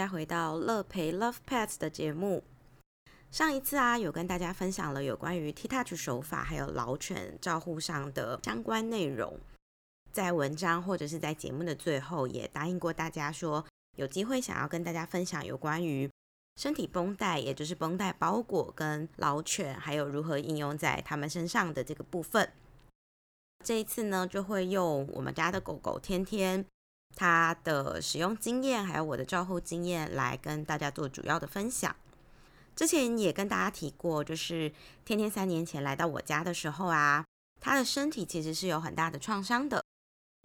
家回到乐培 Love Pets 的节目。上一次啊，有跟大家分享了有关于 T Touch 手法还有老犬照护上的相关内容。在文章或者是在节目的最后，也答应过大家说，有机会想要跟大家分享有关于身体绷带，也就是绷带包裹跟老犬还有如何应用在他们身上的这个部分。这一次呢，就会用我们家的狗狗天天他的使用经验，还有我的照护经验来跟大家做主要的分享。之前也跟大家提过，就是天天三年前来到我家的时候啊，他的身体其实是有很大的创伤的，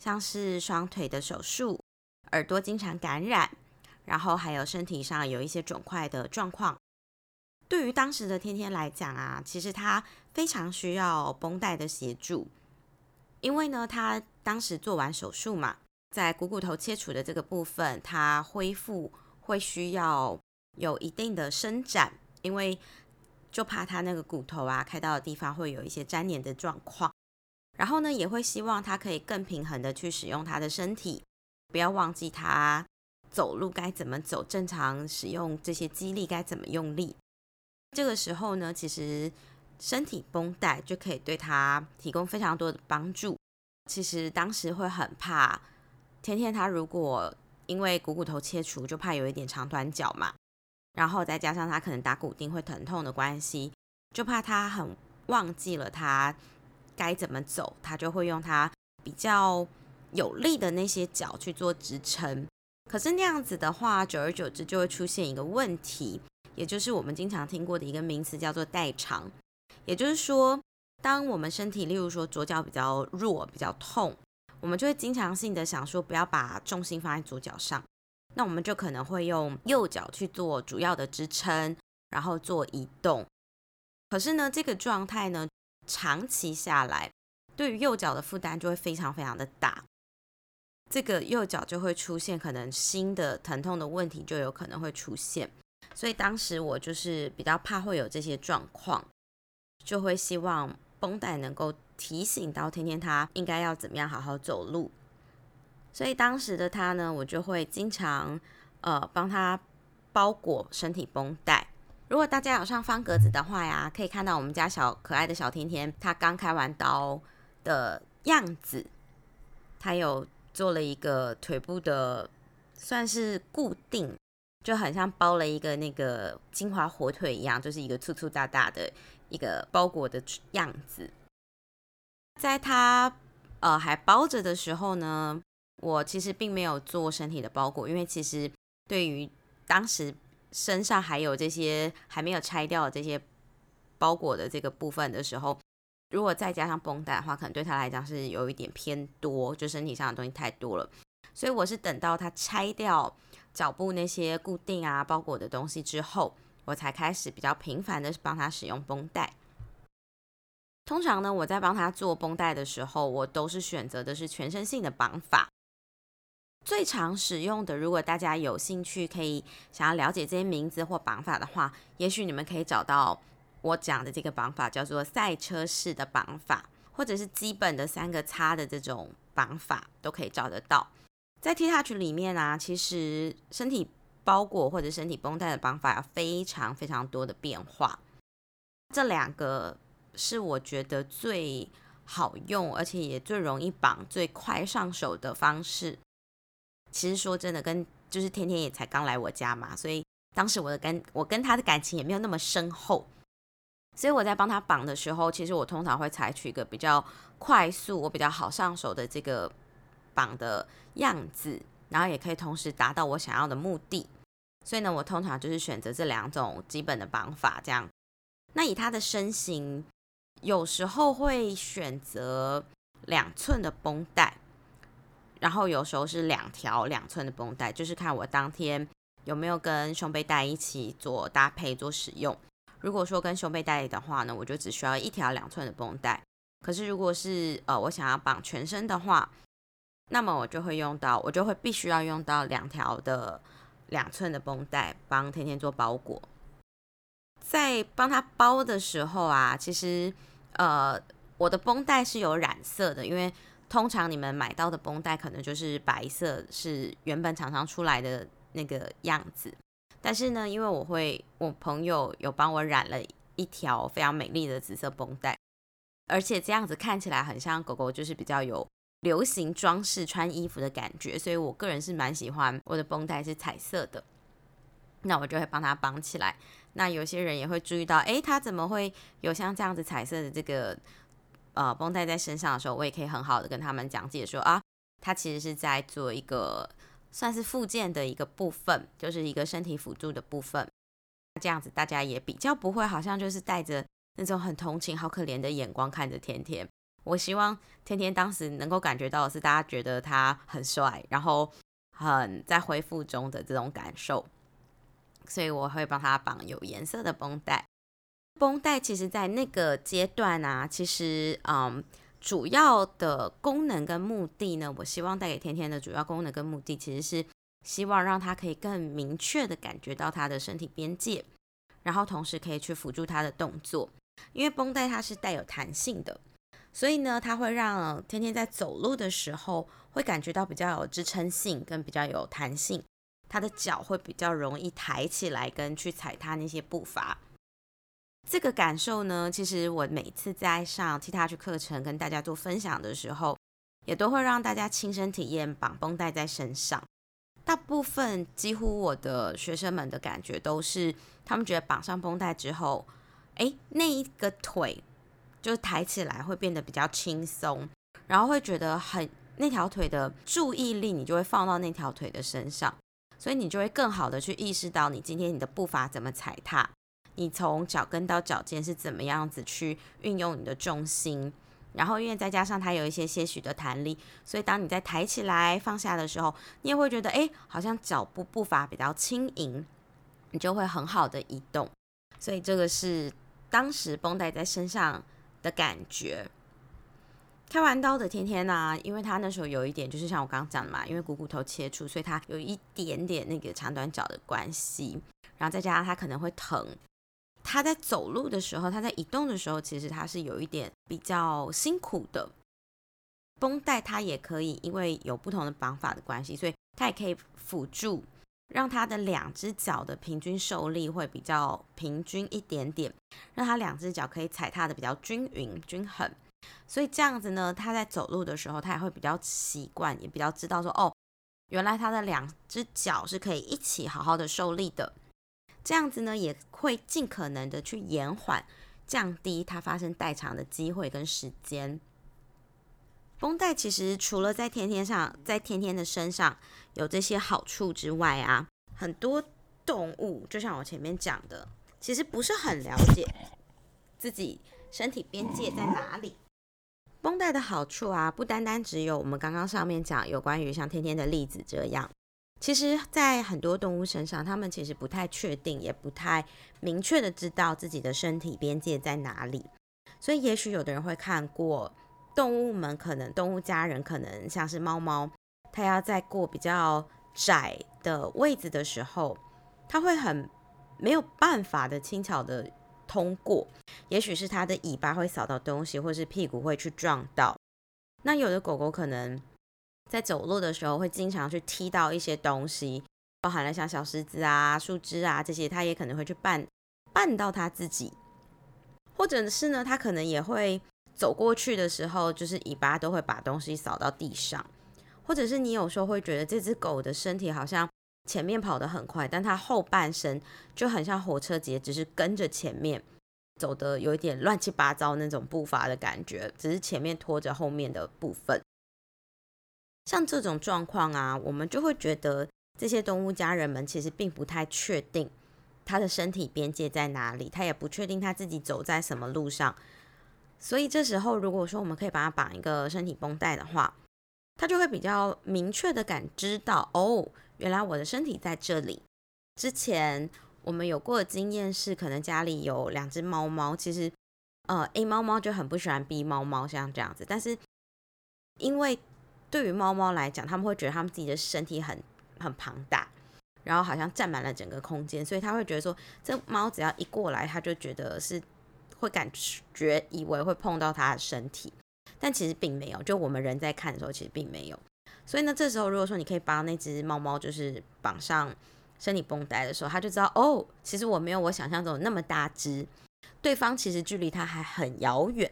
像是双腿的手术、耳朵经常感染，然后还有身体上有一些肿块的状况。对于当时的天天来讲啊，其实他非常需要绷带的协助，因为呢，他当时做完手术嘛，在股骨头切除的这个部分，它恢复会需要有一定的伸展。因为就怕它那个骨头啊开刀的地方会有一些粘连的状况，然后呢也会希望他可以更平衡的去使用他的身体，不要忘记他走路该怎么走，正常使用这些肌力该怎么用力。这个时候呢，其实身体绷带就可以对他提供非常多的帮助。其实当时会很怕，天天他如果因为股骨头切除，就怕有一点长短脚嘛。然后再加上他可能打骨钉会疼痛的关系，就怕他很忘记了他该怎么走，他就会用他比较有力的那些脚去做支撑。可是那样子的话，久而久之就会出现一个问题，也就是我们经常听过的一个名词，叫做代偿。也就是说，当我们身体，例如说左脚比较弱、比较痛，我们就会经常性的想说，不要把重心放在左脚上。那我们就可能会用右脚去做主要的支撑，然后做移动。可是呢，这个状态呢，长期下来，对于右脚的负担就会非常非常的大。这个右脚就会出现可能新的疼痛的问题，就有可能会出现。所以当时我就是比较怕会有这些状况，就会希望绷带能够提醒到天天他应该要怎么样好好走路。所以当时的他呢，我就会经常呃帮他包裹身体绷带。如果大家有上方格子的话呀，可以看到我们家小可爱的小甜甜，他刚开完刀的样子。他有做了一个腿部的算是固定，就很像包了一个那个金华火腿一样，就是一个粗粗大大的一个包裹的样子。在他呃还包着的时候呢。我其实并没有做身体的包裹，因为其实对于当时身上还有这些还没有拆掉的这些包裹的这个部分的时候，如果再加上绷带的话，可能对他来讲是有一点偏多，就身体上的东西太多了。所以我是等到他拆掉脚部那些固定啊包裹的东西之后，我才开始比较频繁的帮他使用绷带。通常呢，我在帮他做绷带的时候，我都是选择的是全身性的绑法。最常使用的，如果大家有兴趣，可以想要了解这些名字或绑法的话，也许你们可以找到我讲的这个绑法，叫做赛车式的绑法，或者是基本的三个叉的这种绑法，都可以找得到。在 T Touch 里面啊，其实身体包裹或者身体绷带的绑法有非常非常多的变化。这两个是我觉得最好用，而且也最容易绑、最快上手的方式。其实说真的，跟就是天天也才刚来我家嘛，所以当时我的跟我跟他的感情也没有那么深厚，所以我在帮他绑的时候，其实我通常会采取一个比较快速、我比较好上手的这个绑的样子，然后也可以同时达到我想要的目的。所以呢，我通常就是选择这两种基本的绑法，这样。那以他的身形，有时候会选择两寸的绷带。然后有时候是两条两寸的绷带，就是看我当天有没有跟胸背带一起做搭配做使用。如果说跟胸背带的话呢，我就只需要一条两寸的绷带。可是如果是呃我想要绑全身的话，那么我就会用到，我就会必须要用到两条的两寸的绷带帮天天做包裹。在帮他包的时候啊，其实呃我的绷带是有染色的，因为。通常你们买到的绷带可能就是白色，是原本厂商出来的那个样子。但是呢，因为我会，我朋友有帮我染了一条非常美丽的紫色绷带，而且这样子看起来很像狗狗，就是比较有流行装饰穿衣服的感觉，所以我个人是蛮喜欢我的绷带是彩色的。那我就会帮它绑起来。那有些人也会注意到，诶，它怎么会有像这样子彩色的这个呃绷带在身上的时候，我也可以很好的跟他们讲解说啊，它其实是在做一个算是附件的一个部分，就是一个身体辅助的部分。这样子大家也比较不会好像就是带着那种很同情、好可怜的眼光看着天天。我希望天天当时能够感觉到的是，大家觉得他很帅，然后很在恢复中的这种感受。所以我会帮他绑有颜色的绷带。绷带其实，在那个阶段啊，其实嗯，主要的功能跟目的呢，我希望带给天天的主要功能跟目的，其实是希望让他可以更明确的感觉到他的身体边界，然后同时可以去辅助他的动作。因为绷带它是带有弹性的，所以呢，它会让天天在走路的时候会感觉到比较有支撑性，跟比较有弹性。他的脚会比较容易抬起来，跟去踩踏那些步伐。这个感受呢，其实我每次在上 T Touch 课程跟大家做分享的时候，也都会让大家亲身体验绑绷带在身上。大部分几乎我的学生们的感觉都是，他们觉得绑上绷带之后，哎，那一个腿就抬起来会变得比较轻松，然后会觉得很那条腿的注意力，你就会放到那条腿的身上。所以你就会更好的去意识到你今天你的步伐怎么踩踏，你从脚跟到脚尖是怎么样子去运用你的重心，然后因为再加上它有一些些许的弹力，所以当你在抬起来放下的时候，你也会觉得哎，好像脚步步伐比较轻盈，你就会很好的移动。所以这个是当时绷带在身上的感觉。开完刀的天天呢，因为他那时候有一点，就是像我刚刚讲的嘛，因为股骨头切除，所以他有一点点那个长短脚的关系，然后再加上他可能会疼，他在走路的时候，他在移动的时候，其实他是有一点比较辛苦的。绷带它也可以，因为有不同的绑法的关系，所以它也可以辅助，让他的两只脚的平均受力会比较平均一点点，让他两只脚可以踩踏的比较均匀均衡。所以这样子呢，他在走路的时候，他也会比较习惯，也比较知道说，哦，原来他的两只脚是可以一起好好的受力的。这样子呢，也会尽可能的去延缓、降低他发生代偿的机会跟时间。绷带其实除了在天天上，在天天的身上有这些好处之外啊，很多动物就像我前面讲的，其实不是很了解自己身体边界在哪里。绷带的好处啊，不单单只有我们刚刚上面讲有关于像天天的例子这样，其实在很多动物身上，他们其实不太确定，也不太明确的知道自己的身体边界在哪里。所以，也许有的人会看过动物们，可能动物家人可能像是猫猫，它要在过比较窄的位置的时候，它会很没有办法的轻巧的。通过，也许是它的尾巴会扫到东西，或是屁股会去撞到。那有的狗狗可能在走路的时候会经常去踢到一些东西，包含了像小石子啊、树枝啊这些，它也可能会去绊绊到它自己。或者是呢，它可能也会走过去的时候，就是尾巴都会把东西扫到地上。或者是你有时候会觉得这只狗的身体好像。前面跑得很快，但他后半身就很像火车节，只是跟着前面走的有一点乱七八糟那种步伐的感觉，只是前面拖着后面的部分。像这种状况啊，我们就会觉得这些动物家人们其实并不太确定它的身体边界在哪里，它也不确定它自己走在什么路上。所以这时候，如果说我们可以把它绑一个身体绷带的话，它就会比较明确的感知到哦。原来我的身体在这里。之前我们有过的经验是，可能家里有两只猫猫，其实呃 A 猫猫就很不喜欢 B 猫猫像这样子。但是因为对于猫猫来讲，他们会觉得他们自己的身体很很庞大，然后好像占满了整个空间，所以他会觉得说，这猫只要一过来，他就觉得是会感觉以为会碰到它的身体，但其实并没有。就我们人在看的时候，其实并没有。所以呢，这时候如果说你可以帮那只猫猫就是绑上身体绷带的时候，它就知道哦，其实我没有我想象中那么大只，对方其实距离它还很遥远。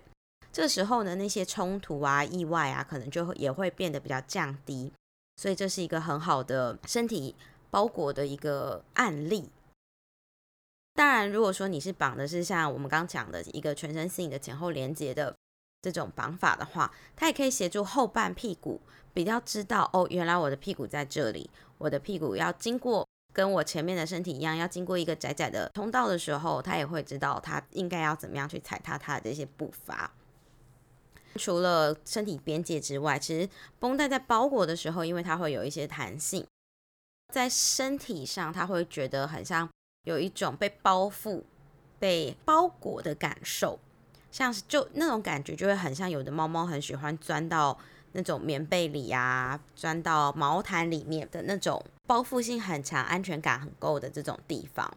这时候呢，那些冲突啊、意外啊，可能就会也会变得比较降低。所以这是一个很好的身体包裹的一个案例。当然，如果说你是绑的是像我们刚讲的一个全身性的前后连接的这种绑法的话，它也可以协助后半屁股比较知道哦，原来我的屁股在这里，我的屁股要经过跟我前面的身体一样，要经过一个窄窄的通道的时候，它也会知道它应该要怎么样去踩踏它的这些步伐。除了身体边界之外，其实绷带在包裹的时候，因为它会有一些弹性，在身体上，它会觉得很像有一种被包覆、被包裹的感受，像是就那种感觉，就会很像有的猫猫很喜欢钻到那种棉被里啊，钻到毛毯里面的那种包覆性很强、安全感很够的这种地方。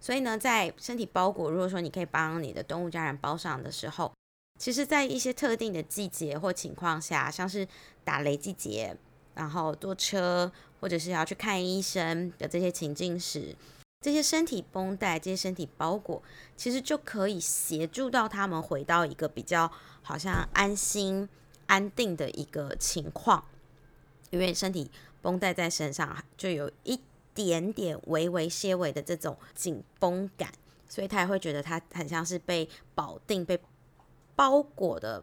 所以呢，在身体包裹，如果说你可以帮你的动物家人包上的时候，其实，在一些特定的季节或情况下，像是打雷季节，然后坐车，或者是要去看医生的这些情境时，这些身体绷带、这些身体包裹，其实就可以协助到他们回到一个比较好像安心、安定的一个情况。因为身体绷带在身上，就有一点点微微些微的这种紧绷感，所以他也会觉得他很像是被保定、被。包裹的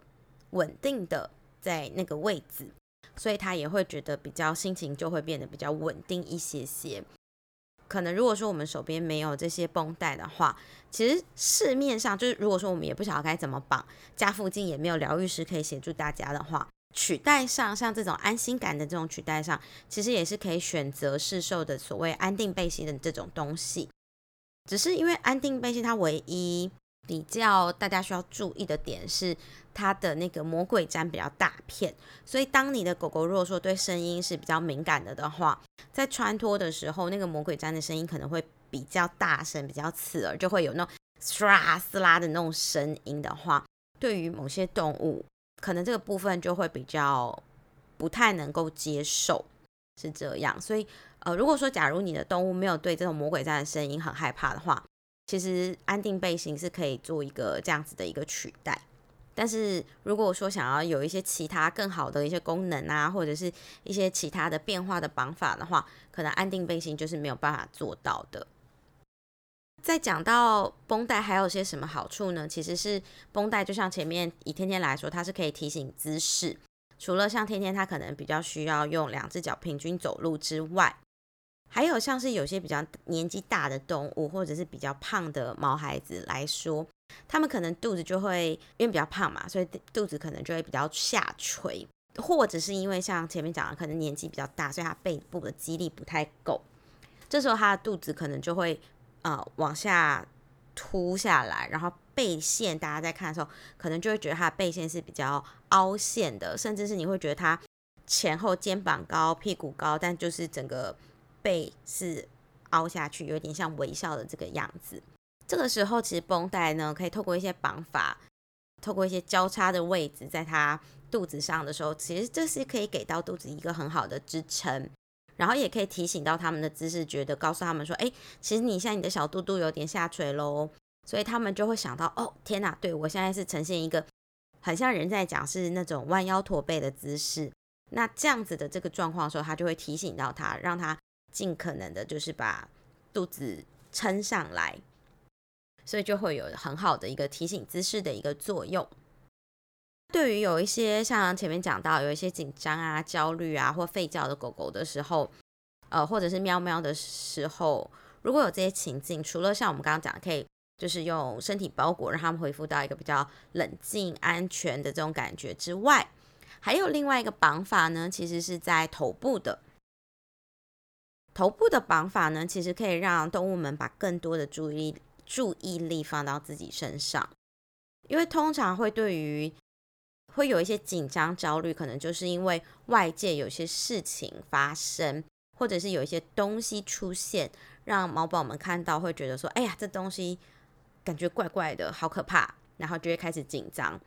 稳定的在那个位置，所以他也会觉得比较心情就会变得比较稳定一些些。可能如果说我们手边没有这些绷带的话，其实市面上就是如果说我们也不晓得该怎么绑，家附近也没有疗愈师可以协助大家的话，取代上像这种安心感的这种取代上，其实也是可以选择市售的所谓安定背心的这种东西。只是因为安定背心它唯一。比较大家需要注意的点是，它的那个魔鬼毡比较大片，所以当你的狗狗如果说对声音是比较敏感的的话，在穿脱的时候，那个魔鬼毡的声音可能会比较大声、比较刺耳，就会有那种唰撕拉的那种声音的话，对于某些动物，可能这个部分就会比较不太能够接受，是这样。所以，呃，如果说假如你的动物没有对这种魔鬼毡的声音很害怕的话，其实安定背心是可以做一个这样子的一个取代，但是如果说想要有一些其他更好的一些功能啊，或者是一些其他的变化的绑法的话，可能安定背心就是没有办法做到的。再讲到绷带还有些什么好处呢？其实是绷带就像前面以天天来说，它是可以提醒姿势，除了像天天它可能比较需要用两只脚平均走路之外。还有像是有些比较年纪大的动物，或者是比较胖的毛孩子来说，他们可能肚子就会因为比较胖嘛，所以肚子可能就会比较下垂，或者是因为像前面讲的，可能年纪比较大，所以他背部的肌力不太够，这时候他的肚子可能就会呃往下凸下来，然后背线大家在看的时候，可能就会觉得他的背线是比较凹陷的，甚至是你会觉得他前后肩膀高、屁股高，但就是整个。背是凹下去，有点像微笑的这个样子。这个时候，其实绷带呢，可以透过一些绑法，透过一些交叉的位置，在他肚子上的时候，其实这是可以给到肚子一个很好的支撑，然后也可以提醒到他们的姿势，觉得告诉他们说，哎，其实你现在你的小肚肚有点下垂喽，所以他们就会想到，哦，天哪，对我现在是呈现一个很像人在讲是那种弯腰驼背的姿势。那这样子的这个状况的时候，他就会提醒到他，让他。尽可能的，就是把肚子撑上来，所以就会有很好的一个提醒姿势的一个作用。对于有一些像前面讲到有一些紧张啊、焦虑啊或吠叫的狗狗的时候，呃，或者是喵喵的时候，如果有这些情境，除了像我们刚刚讲，可以就是用身体包裹让他们恢复到一个比较冷静、安全的这种感觉之外，还有另外一个绑法呢，其实是在头部的。头部的绑法呢，其实可以让动物们把更多的注意注意力放到自己身上，因为通常会对于会有一些紧张焦虑，可能就是因为外界有些事情发生，或者是有一些东西出现，让猫宝们看到会觉得说，哎呀，这东西感觉怪怪的，好可怕，然后就会开始紧张。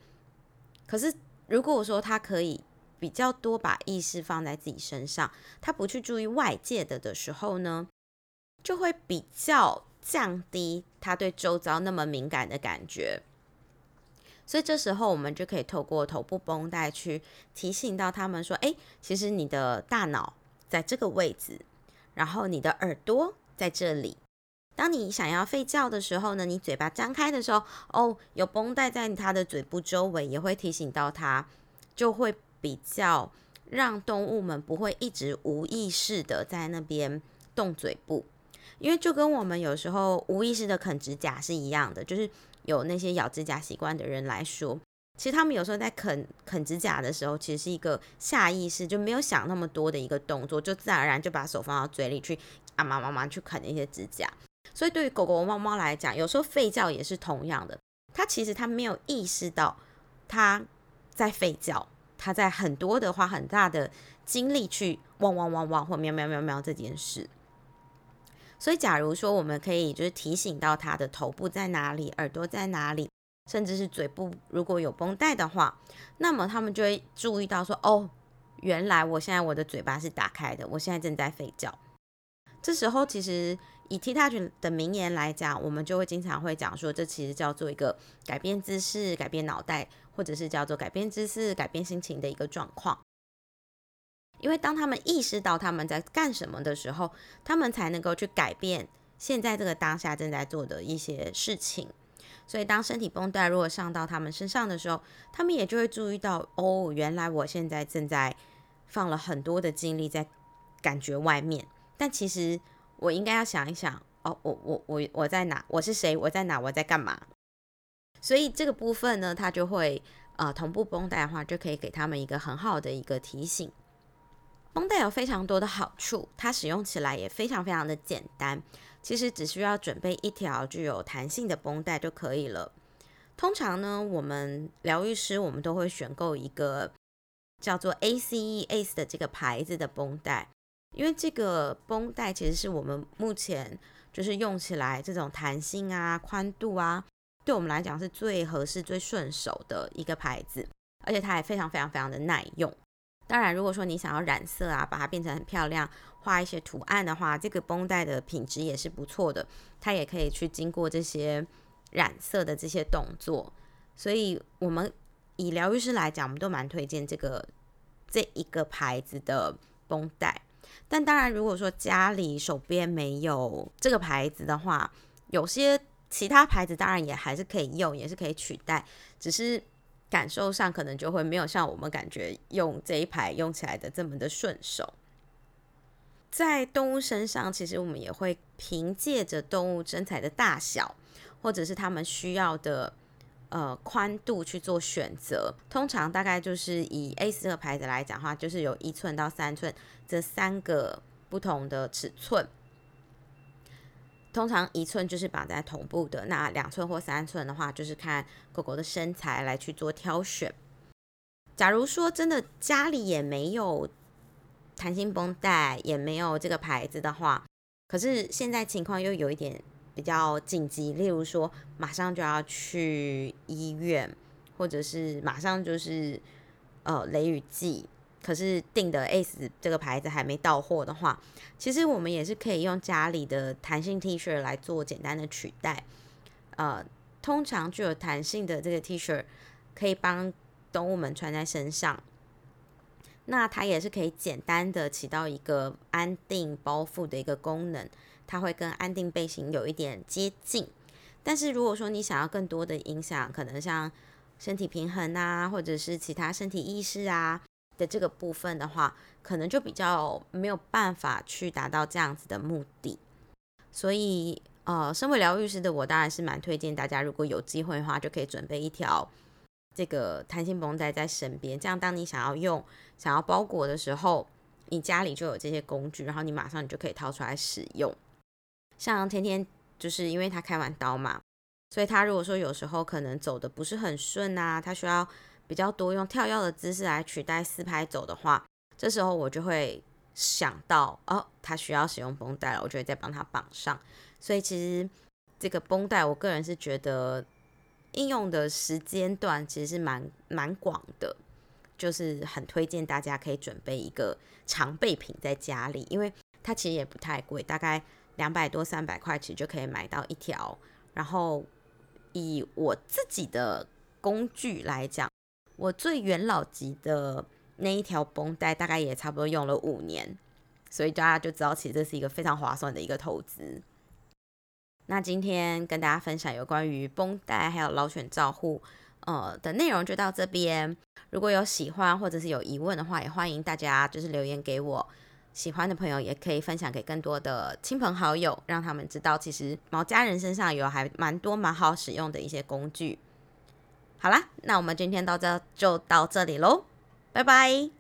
可是如果说它可以比较多把意识放在自己身上，他不去注意外界的的时候呢，就会比较降低他对周遭那么敏感的感觉。所以这时候我们就可以透过头部绷带去提醒到他们说：“哎，其实你的大脑在这个位置，然后你的耳朵在这里。当你想要吠叫的时候呢，你嘴巴张开的时候，哦，有绷带在它的嘴部周围，也会提醒到他，就会比较让动物们不会一直无意识的在那边动嘴部，因为就跟我们有时候无意识的啃指甲是一样的，就是。”有那些咬指甲习惯的人来说，其实他们有时候在啃啃指甲的时候，其实是一个下意识就没有想那么多的一个动作，就自然而然就把手放到嘴里去啊嘛嘛嘛去啃那些指甲。所以对于狗狗、猫猫来讲，有时候吠叫也是同样的，它其实它没有意识到它在吠叫，他在很多的花很大的精力去汪汪汪汪或喵喵喵喵这件事。所以，假如说我们可以就是提醒到他的头部在哪里，耳朵在哪里，甚至是嘴部如果有绷带的话，那么他们就会注意到说：“哦，原来我现在我的嘴巴是打开的，我现在正在吠叫。”这时候，其实以 T Touch 的名言来讲，我们就会经常会讲说，这其实叫做一个改变姿势、改变脑袋，或者是叫做改变姿势、改变心情的一个状况。因为当他们意识到他们在干什么的时候，他们才能够去改变现在这个当下正在做的一些事情。所以，当身体绷带如果上到他们身上的时候，他们也就会注意到，哦，原来我现在正在放了很多的精力在感觉外面。但其实我应该要想一想，哦，我我我我在哪？我是谁？我在哪？我在干嘛？所以这个部分呢，它就会呃同步绷带的话，就可以给他们一个很好的一个提醒。绷带有非常多的好处，它使用起来也非常非常的简单。其实只需要准备一条具有弹性的绷带就可以了。通常呢，我们疗愈师我们都会选购一个叫做 ACE ACE 的这个牌子的绷带，因为这个绷带其实是我们目前就是用起来这种弹性啊、宽度啊，对我们来讲是最合适、最顺手的一个牌子，而且它也非常非常非常的耐用。当然，如果说你想要染色啊，把它变成很漂亮，画一些图案的话，这个绷带的品质也是不错的。它也可以去经过这些染色的这些动作，所以我们以疗愈师来讲，我们都蛮推荐这个这一个牌子的绷带。但当然，如果说家里手边没有这个牌子的话，有些其他牌子当然也还是可以用，也是可以取代，只是。感受上可能就会没有像我们感觉用这一排用起来的这么的顺手。在动物身上，其实我们也会凭借着动物身材的大小，或者是他们需要的呃宽度去做选择。通常大概就是以 A 四个牌子来讲的话，就是有一寸到三寸这三个不同的尺寸。通常一寸就是绑在头部的，那两寸或三寸的话，就是看狗狗的身材来去做挑选。假如说真的家里也没有弹性绷带，也没有这个牌子的话，可是现在情况又有一点比较紧急，例如说马上就要去医院，或者是马上就是呃雷雨季。可是订的 ACE 这个牌子还没到货的话，其实我们也是可以用家里的弹性 T 恤来做简单的取代。呃，通常具有弹性的这个 T 恤可以帮动物们穿在身上，那它也是可以简单的起到一个安定包覆的一个功能，它会跟安定背心有一点接近。但是如果说你想要更多的影响，可能像身体平衡啊，或者是其他身体意识啊。的这个部分的话，可能就比较没有办法去达到这样子的目的，所以呃，身为疗愈师的我，当然是蛮推荐大家，如果有机会的话，就可以准备一条这个弹性绷带在身边，这样当你想要用、想要包裹的时候，你家里就有这些工具，然后你马上你就可以掏出来使用。像天天就是因为他开完刀嘛，所以他如果说有时候可能走的不是很顺啊，他需要。比较多用跳跃的姿势来取代四拍走的话，这时候我就会想到哦，他需要使用绷带了，我就会再帮他绑上。所以其实这个绷带，我个人是觉得应用的时间段其实是蛮蛮广的，就是很推荐大家可以准备一个常备品在家里，因为它其实也不太贵，大概两百多三百块其实就可以买到一条。然后以我自己的工具来讲，我最元老级的那一条绷带大概也差不多用了五年，所以大家就知道其实这是一个非常划算的一个投资。那今天跟大家分享有关于绷带还有老犬照护，呃的内容就到这边。如果有喜欢或者是有疑问的话，也欢迎大家就是留言给我。喜欢的朋友也可以分享给更多的亲朋好友，让他们知道其实毛家人身上有还蛮多蛮好使用的一些工具。好啦，那我们今天到这就到这里喽，拜拜。